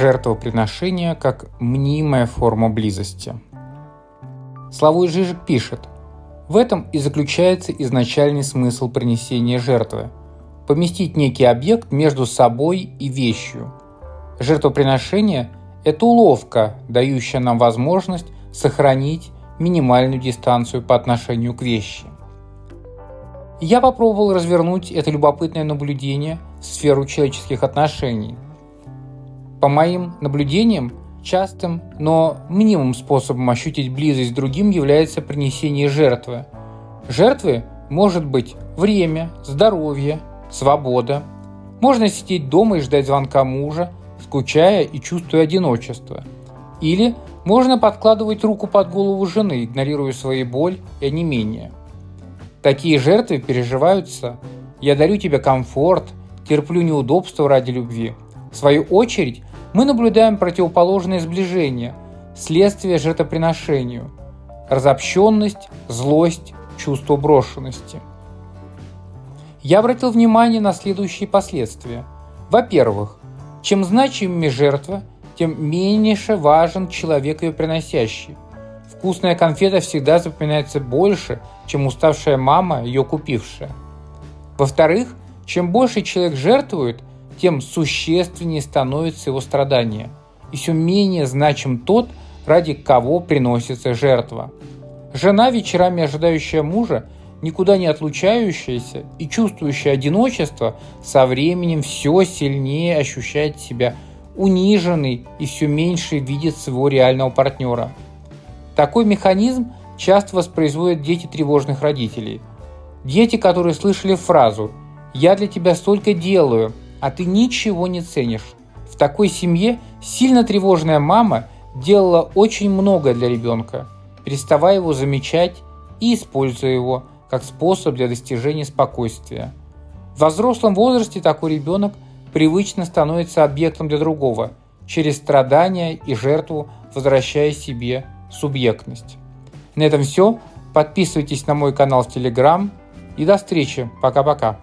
Жертвоприношение как мнимая форма близости. Славой Жижик пишет, в этом и заключается изначальный смысл принесения жертвы – поместить некий объект между собой и вещью. Жертвоприношение – это уловка, дающая нам возможность сохранить минимальную дистанцию по отношению к вещи. Я попробовал развернуть это любопытное наблюдение в сферу человеческих отношений – по моим наблюдениям, частым, но минимум способом ощутить близость с другим является принесение жертвы. Жертвы может быть время, здоровье, свобода. Можно сидеть дома и ждать звонка мужа, скучая и чувствуя одиночество. Или можно подкладывать руку под голову жены, игнорируя свои боль и онемение. Такие жертвы переживаются «я дарю тебе комфорт», «терплю неудобства ради любви». В свою очередь, мы наблюдаем противоположное сближение, следствие жертвоприношению, разобщенность, злость, чувство брошенности. Я обратил внимание на следующие последствия. Во-первых, чем значимее жертва, тем меньше важен человек ее приносящий. Вкусная конфета всегда запоминается больше, чем уставшая мама, ее купившая. Во-вторых, чем больше человек жертвует, тем существеннее становится его страдание, и все менее значим тот, ради кого приносится жертва. Жена, вечерами ожидающая мужа, никуда не отлучающаяся и чувствующая одиночество, со временем все сильнее ощущает себя униженной и все меньше видит своего реального партнера. Такой механизм часто воспроизводят дети тревожных родителей. Дети, которые слышали фразу «Я для тебя столько делаю», а ты ничего не ценишь. В такой семье сильно тревожная мама делала очень многое для ребенка, переставая его замечать и используя его как способ для достижения спокойствия. В взрослом возрасте такой ребенок привычно становится объектом для другого, через страдания и жертву возвращая себе субъектность. На этом все. Подписывайтесь на мой канал в Телеграм и до встречи. Пока-пока.